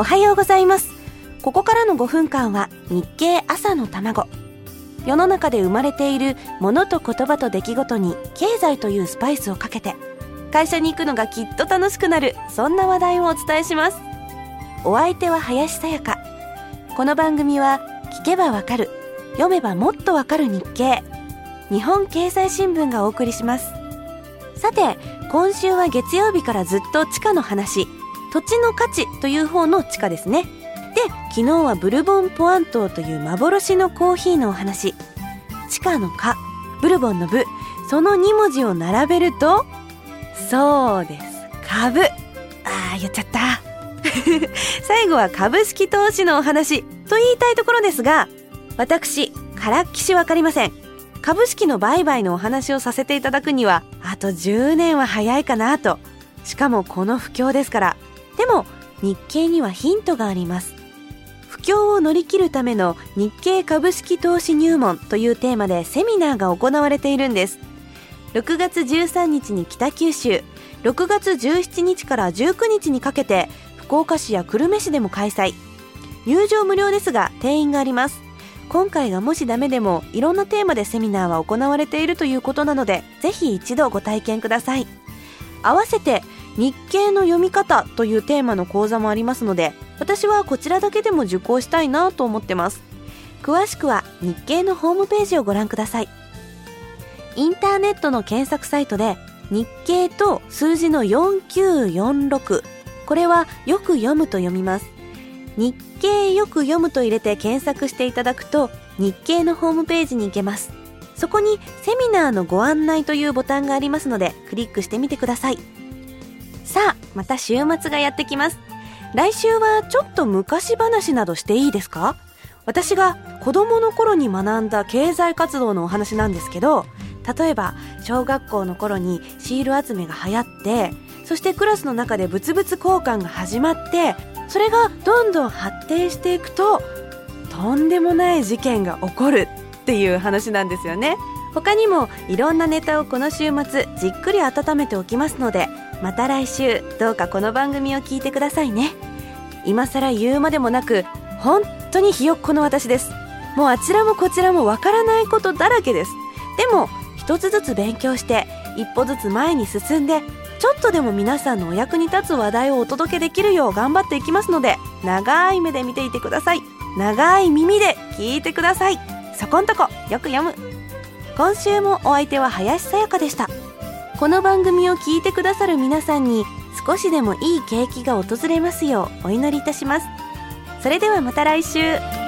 おはようございます。ここからの5分間は日経朝の卵。世の中で生まれているものと言葉と出来事に経済というスパイスをかけて会社に行くのがきっと楽しくなるそんな話題をお伝えします。お相手は林さやか。この番組は聞けばわかる読めばもっとわかる日経。日本経済新聞がお送りします。さて今週は月曜日からずっと地価の話。土地の価値という方の地価ですね。で昨日はブルボンポワン島という幻のコーヒーのお話。地価の「価」ブルボンの「部」その2文字を並べるとそうです。株。あー言っちゃった。最後は株式投資のお話。と言いたいところですが私からっきしわかりません。株式の売買のお話をさせていただくにはあと10年は早いかなと。しかもこの不況ですから。も日経にはヒントがあります。不況を乗り切るための日経株式投資入門というテーマでセミナーが行われているんです。6月13日に北九州6月17日から19日にかけて福岡市や久留米市でも開催。入場無料ですが定員があります。今回がもしダメでもいろんなテーマでセミナーは行われているということなのでぜひ一度ご体験ください。合わせて日経の読み方というテーマの講座もありますので私はこちらだけでも受講したいなと思ってます。詳しくは日経のホームページをご覧ください。インターネットの検索サイトで日経と数字の4946これはよく読むと読みます。日経よく読むと入れて検索していただくと日経のホームページに行けます。そこにセミナーのご案内というボタンがありますのでクリックしてみてください。さあまた週末がやってきます。来週はちょっと昔話などしていいですか？私が子供の頃に学んだ経済活動のお話なんですけど例えば小学校の頃にシール集めが流行ってそしてクラスの中で物々交換が始まってそれがどんどん発展していくととんでもない事件が起こるっていう話なんですよね。他にもいろんなネタをこの週末じっくり温めておきますのでまた来週どうかこの番組を聞いてくださいね。今更言うまでもなく本当にひよっこの私です。もうあちらもこちらもわからないことだらけです。でも一つずつ勉強して一歩ずつ前に進んでちょっとでも皆さんのお役に立つ話題をお届けできるよう頑張っていきますので長い目で見ていてください。長い耳で聞いてください。そこんとこよく読む。今週もお相手は林さやかでした。この番組を聞いてくださる皆さんに少しでもいい景気が訪れますようお祈りいたします。それではまた来週。